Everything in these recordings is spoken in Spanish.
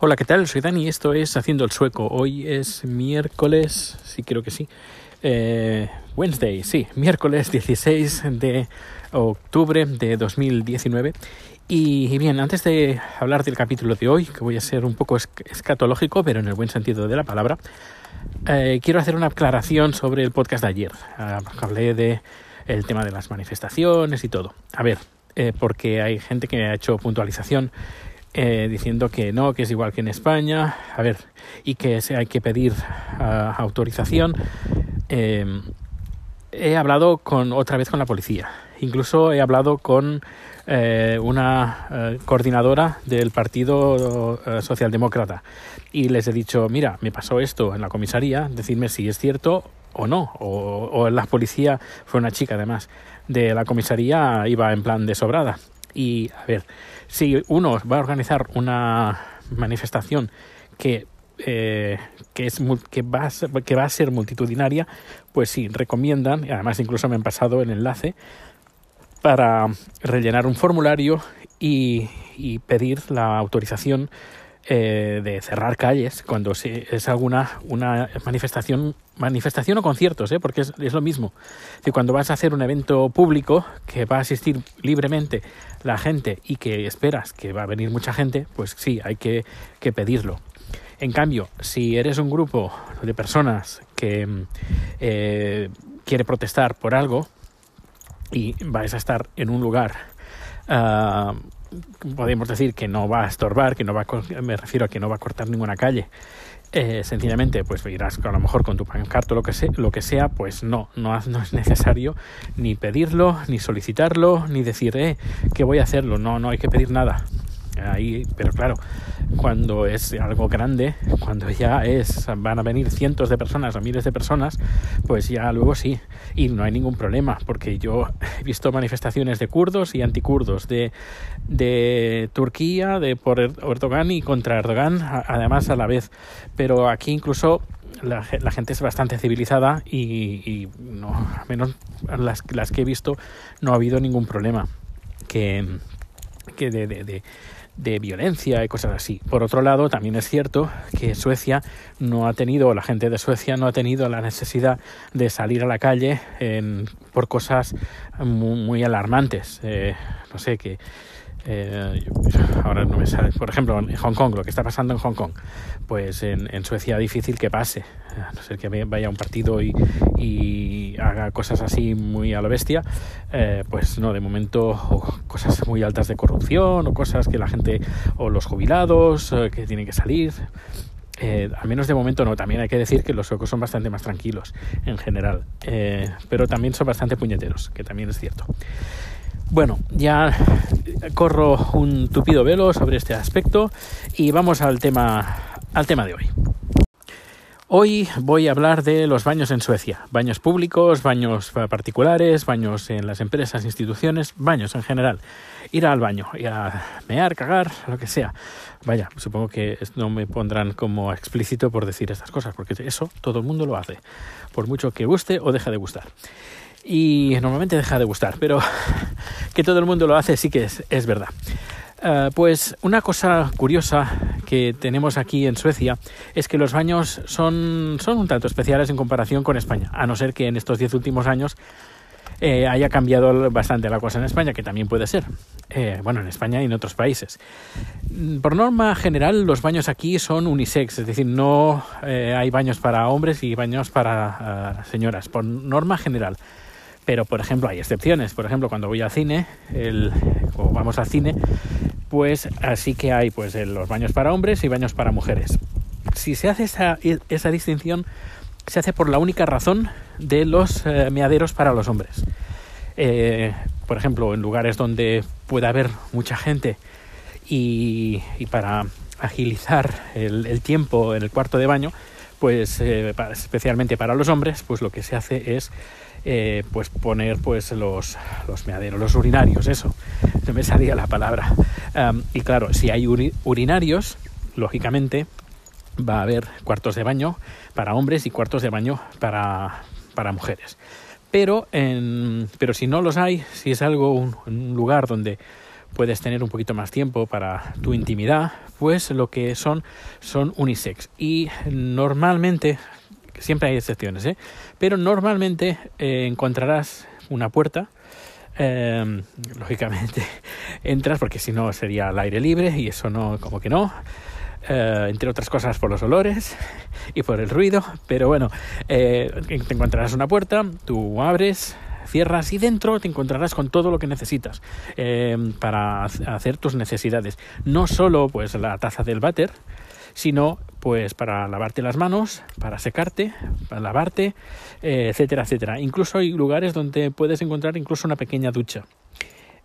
Hola, ¿qué tal? Soy Dani y esto es Haciendo el Sueco. Hoy es miércoles, sí creo que sí. Eh, Wednesday, sí, miércoles 16 de octubre de 2019. Y bien, antes de hablar del capítulo de hoy, que voy a ser un poco escatológico, pero en el buen sentido de la palabra, eh, quiero hacer una aclaración sobre el podcast de ayer. Uh, hablé de el tema de las manifestaciones y todo. A ver, eh, porque hay gente que ha hecho puntualización eh, diciendo que no, que es igual que en España, a ver, y que hay que pedir uh, autorización. Eh, he hablado con otra vez con la policía, incluso he hablado con eh, una eh, coordinadora del Partido eh, Socialdemócrata. Y les he dicho, mira, me pasó esto en la comisaría, decidme si es cierto o no, o, o la policía fue una chica además de la comisaría iba en plan de sobrada y a ver, si uno va a organizar una manifestación que eh, que, es, que, va a, que va a ser multitudinaria, pues sí, recomiendan, y además incluso me han pasado el enlace, para rellenar un formulario y, y pedir la autorización eh, de cerrar calles cuando es alguna una manifestación manifestación o conciertos, ¿eh? porque es, lo mismo. Si cuando vas a hacer un evento público que va a asistir libremente la gente y que esperas que va a venir mucha gente, pues sí, hay que, que pedirlo. En cambio, si eres un grupo de personas que eh, quiere protestar por algo y vais a estar en un lugar, uh, podemos decir que no va a estorbar, que no va a, me refiero a que no va a cortar ninguna calle, eh, sencillamente pues irás a lo mejor con tu pancarta lo que sea, lo que sea pues no, no, no es necesario ni pedirlo ni solicitarlo ni decir eh, que voy a hacerlo no no hay que pedir nada ahí pero claro cuando es algo grande cuando ya es van a venir cientos de personas o miles de personas pues ya luego sí y no hay ningún problema porque yo he visto manifestaciones de kurdos y anticurdos de, de Turquía de por Erdogan y contra Erdogan además a la vez pero aquí incluso la, gente es bastante civilizada y, y no, al menos las, las, que he visto no ha habido ningún problema que, que de, violencia y cosas así. Por otro lado, también es cierto que Suecia no ha tenido, la gente de Suecia no ha tenido la necesidad de salir a la calle en, por cosas muy, alarmantes. Eh, no sé, que eh, ahora no me sale, por ejemplo, en Hong Kong, lo que está pasando en Hong Kong, pues en, en Suecia difícil que pase, a no ser que vaya un partido y, y haga cosas así muy a la bestia, eh, pues no, de momento o cosas muy altas de corrupción o cosas que la gente, o los jubilados eh, que tienen que salir, eh, al menos de momento no. También hay que decir que los suecos son bastante más tranquilos en general, eh, pero también son bastante puñeteros, que también es cierto. Bueno, ya corro un tupido velo sobre este aspecto y vamos al tema, al tema de hoy. Hoy voy a hablar de los baños en Suecia. Baños públicos, baños particulares, baños en las empresas, instituciones, baños en general. Ir al baño, ir a mear, cagar, lo que sea. Vaya, supongo que no me pondrán como explícito por decir estas cosas, porque eso todo el mundo lo hace, por mucho que guste o deja de gustar. Y normalmente deja de gustar, pero que todo el mundo lo hace sí que es, es verdad. Uh, pues una cosa curiosa que tenemos aquí en Suecia es que los baños son, son un tanto especiales en comparación con España, a no ser que en estos diez últimos años eh, haya cambiado bastante la cosa en España, que también puede ser. Eh, bueno, en España y en otros países. Por norma general, los baños aquí son unisex, es decir, no eh, hay baños para hombres y baños para uh, señoras, por norma general. Pero, por ejemplo, hay excepciones. Por ejemplo, cuando voy al cine, el, o vamos al cine, pues así que hay pues los baños para hombres y baños para mujeres. Si se hace esa, esa distinción, se hace por la única razón de los eh, meaderos para los hombres. Eh, por ejemplo, en lugares donde pueda haber mucha gente y, y para agilizar el, tiempo en el cuarto de baño, pues eh, especialmente para los hombres, pues lo que se hace es eh, pues poner pues los, los meaderos, los urinarios, eso, no me salía la palabra. Y claro, si hay uri urinarios, lógicamente va a haber cuartos de baño para hombres y cuartos de baño para, para mujeres. Pero, en, pero si no los hay, si es algo, un, un lugar donde puedes tener un poquito más tiempo para tu intimidad, pues lo que son son unisex. Y normalmente, siempre hay excepciones, ¿eh? pero normalmente eh, encontrarás una puerta eh, lógicamente entras porque si no sería al aire libre y eso no, como que no. Eh, entre otras cosas por los olores y por el ruido, pero bueno, eh, te encontrarás una puerta, tú abres, cierras y dentro te encontrarás con todo lo que necesitas eh, para hacer tus necesidades. No solo pues la taza del váter, sino pues para lavarte las manos, para secarte, para lavarte, eh, etcétera, etcétera. Incluso hay lugares donde puedes encontrar incluso una pequeña ducha.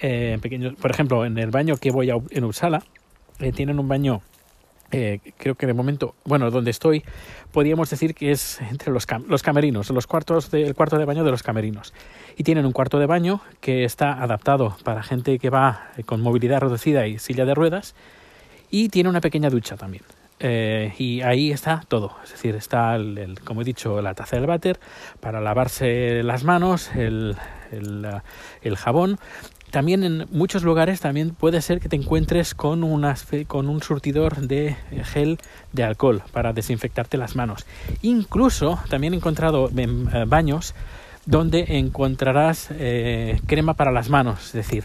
Eh, pequeño, por ejemplo, en el baño que voy a, en Uppsala, eh, tienen un baño creo que de momento, bueno, donde estoy, podríamos decir que es entre los, los camerinos, los cuartos del cuarto de baño de los camerinos. Y tienen un cuarto de baño que está adaptado para gente que va con movilidad reducida y silla de ruedas. Y tiene una pequeña ducha también. Eh, y ahí está todo, es decir, está, el, como he dicho, la taza del váter para lavarse las manos, el, el, el jabón, también en muchos lugares también puede ser que te encuentres con, unas, con un surtidor de gel de alcohol para desinfectarte las manos. Incluso también he encontrado eh, baños donde encontrarás eh, crema para las manos, es decir,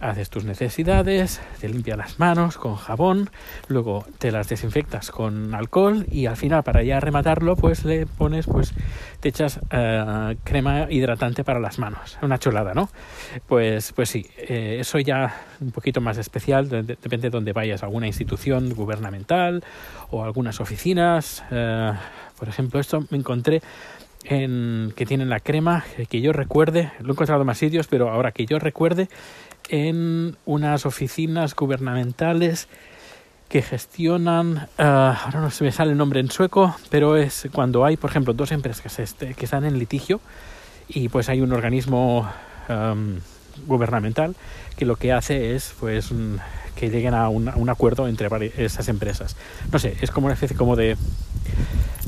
haces tus necesidades, te limpias las manos con jabón, luego te las desinfectas con alcohol y al final para ya rematarlo pues le pones pues te echas uh, crema hidratante para las manos, una chulada, ¿no? Pues pues sí, eh, eso ya un poquito más especial, de, de, depende de dónde vayas, alguna institución gubernamental o algunas oficinas, uh, por ejemplo, esto me encontré en, que tienen la crema, que yo recuerde, lo he encontrado en más sitios, pero ahora que yo recuerde, en unas oficinas gubernamentales que gestionan, uh, ahora no se me sale el nombre en sueco, pero es cuando hay, por ejemplo, dos empresas que, este, que están en litigio y pues hay un organismo um, gubernamental que lo que hace es pues un, que lleguen a un, a un, acuerdo entre esas empresas. No sé, es como una especie como de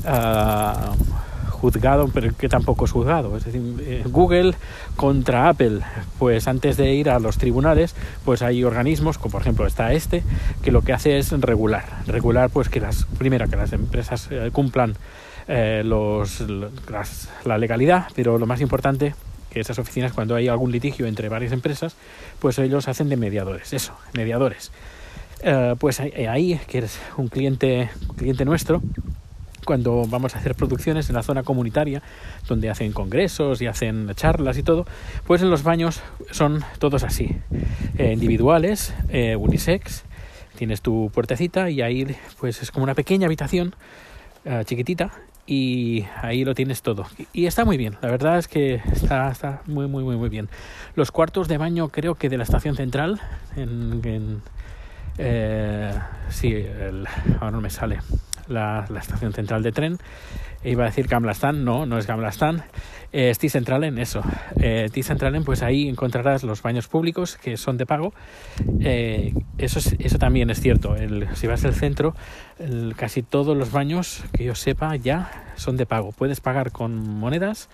uh, juzgado, pero que tampoco es juzgado. Es decir, eh, Google contra Apple, pues antes de ir a los tribunales, pues hay organismos, como por ejemplo está este, que lo que hace es regular. Regular, pues que las, primero, que las empresas eh, cumplan eh, los, la legalidad, pero lo más importante que esas oficinas cuando hay algún litigio entre varias empresas, pues ellos hacen de mediadores, eso, mediadores. Pues ahí, que eres un cliente, un cliente nuestro, cuando vamos a hacer producciones en la zona comunitaria, donde hacen congresos y hacen charlas y todo, pues en los baños son todos así, eh, individuales, eh, unisex, tienes tu puertecita y ahí pues es como una pequeña habitación eh, chiquitita y ahí lo tienes todo. Y está muy bien, la verdad es que está, está muy, muy, muy, muy bien. Los cuartos de baño creo que de la estación central, en... eh, sí, el, ahora no me sale la, la, estación central de tren. Iba a decir Gamla Stan, no, no es Gamla Stan. Eh, es T-Centralen, eso. Eh, T-Centralen, pues ahí encontrarás los baños públicos que son de pago. Eh, eso, es, eso también es cierto. El, si vas al centro, el, casi todos los baños que yo sepa ya son de pago. Puedes pagar con monedas,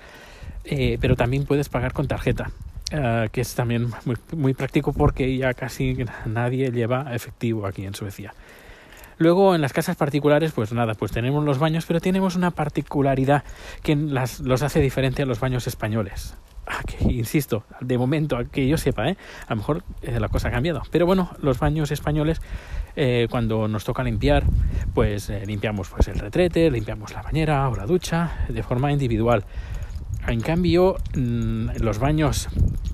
eh, pero también puedes pagar con tarjeta. Uh, que es también muy, muy, práctico porque ya casi nadie lleva efectivo aquí en Suecia. Luego en las casas particulares, pues nada, pues tenemos los baños, pero tenemos una particularidad que las, los hace diferente a los baños españoles. Ah, insisto, de momento, que yo sepa, ¿eh? a lo mejor eh, la cosa ha cambiado. Pero bueno, los baños españoles, eh, cuando nos toca limpiar, pues eh, limpiamos pues, el retrete, limpiamos la bañera o la ducha de forma individual. En cambio, mm, los baños,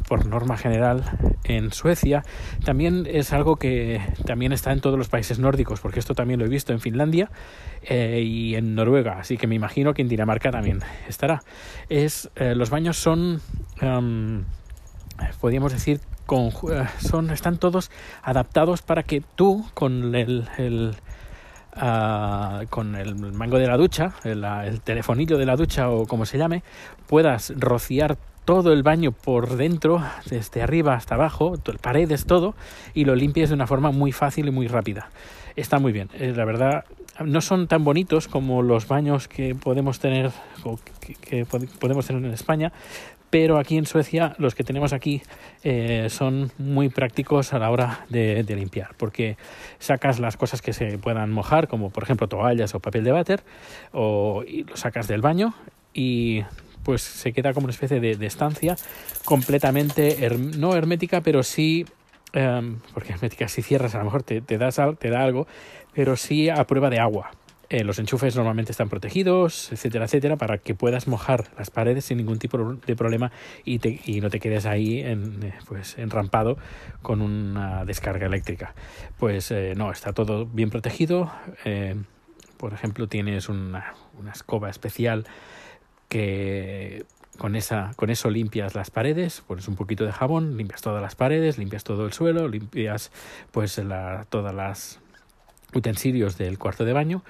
por norma general, en Suecia, también es algo que también está en todos los países nórdicos, porque esto también lo he visto en Finlandia eh, y en Noruega, así que me imagino que en Dinamarca también estará. Es, eh, los baños son, um, podríamos decir, con, son, están todos adaptados para que tú, con el Uh, con el mango de la ducha, el, el, telefonillo de la ducha o como se llame, puedas rociar todo el baño por dentro, desde arriba hasta abajo, paredes, todo, y lo limpies de una forma muy fácil y muy rápida. Está muy bien. Eh, la verdad, no son tan bonitos como los baños que podemos tener que podemos tener en España, pero aquí en Suecia los que tenemos aquí eh, son muy prácticos a la hora de, limpiar, porque sacas las cosas que se puedan mojar, como por ejemplo toallas o papel de váter, o y lo sacas del baño y pues se queda como una especie de, estancia completamente no hermética, pero sí em, porque hermética si cierras a lo mejor te, te, das, te da algo, pero sí a prueba de agua. Eh, los enchufes normalmente están protegidos, etcétera, etcétera, para que puedas mojar las paredes sin ningún tipo de problema y, te, y no te quedes ahí en, eh, pues, enrampado con una descarga eléctrica. Pues eh, no, está todo bien protegido. por ejemplo, tienes una, una escoba especial que con, esa, con eso limpias las paredes, pones un poquito de jabón, limpias todas las paredes, limpias todo el suelo, limpias pues la, todas las utensilios del cuarto de baño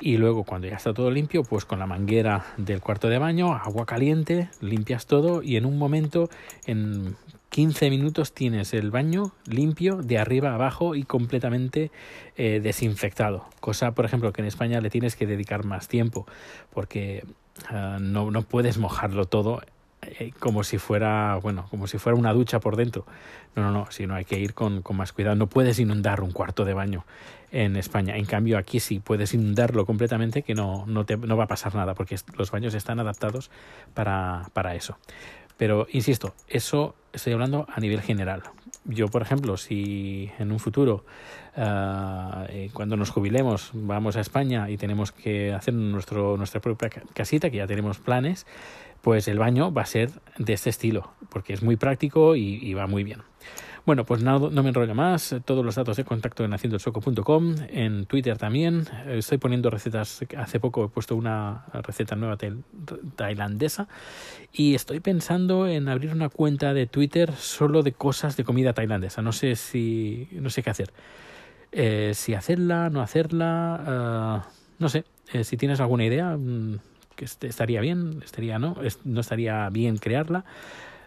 y luego cuando ya está todo limpio pues con la manguera del cuarto de baño agua caliente limpias todo y en un momento en 15 minutos tienes el baño limpio de arriba a abajo y completamente eh, desinfectado. Cosa por ejemplo que en España le tienes que dedicar más tiempo porque ah, no, no puedes mojarlo todo eh, como si fuera, bueno, como si fuera una ducha por dentro. No, no, no, sino hay que ir con, con, más cuidado. No puedes inundar un cuarto de baño en España. En cambio, aquí sí puedes inundarlo completamente, que no, no, te, no va a pasar nada, porque los baños están adaptados para, para eso. Pero, insisto, eso estoy hablando a nivel general. Yo, por ejemplo, si en un futuro, ah, eh, cuando nos jubilemos, vamos a España y tenemos que hacer nuestro, nuestra propia casita, que ya tenemos planes, pues el baño va a ser de este estilo, porque es muy práctico y, va muy bien. Bueno, pues no, no, me enrollo más. Todos los datos de contacto en haciendoelsoco.com, en Twitter también. Estoy poniendo recetas. Hace poco he puesto una receta nueva tailandesa y estoy pensando en abrir una cuenta de Twitter solo de cosas de comida tailandesa. No sé si no sé qué hacer. Eh, si hacerla, no hacerla, uh, no sé. Eh, si tienes alguna idea, mm, que estaría bien, estaría no, no estaría bien crearla,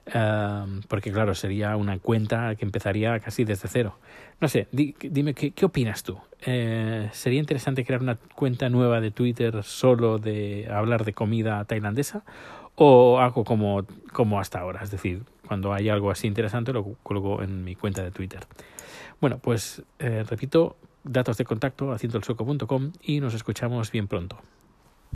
uh, porque claro, sería una cuenta que empezaría casi desde cero. No sé, dime, ¿qué, ¿qué, opinas tú? Eh, ¿Sería interesante crear una cuenta nueva de Twitter solo de hablar de comida tailandesa? ¿O algo como, como hasta ahora? Es decir, cuando hay algo así interesante lo coloco en mi cuenta de Twitter. Bueno, pues eh, repito, datos de contacto haciendo el y nos escuchamos bien pronto.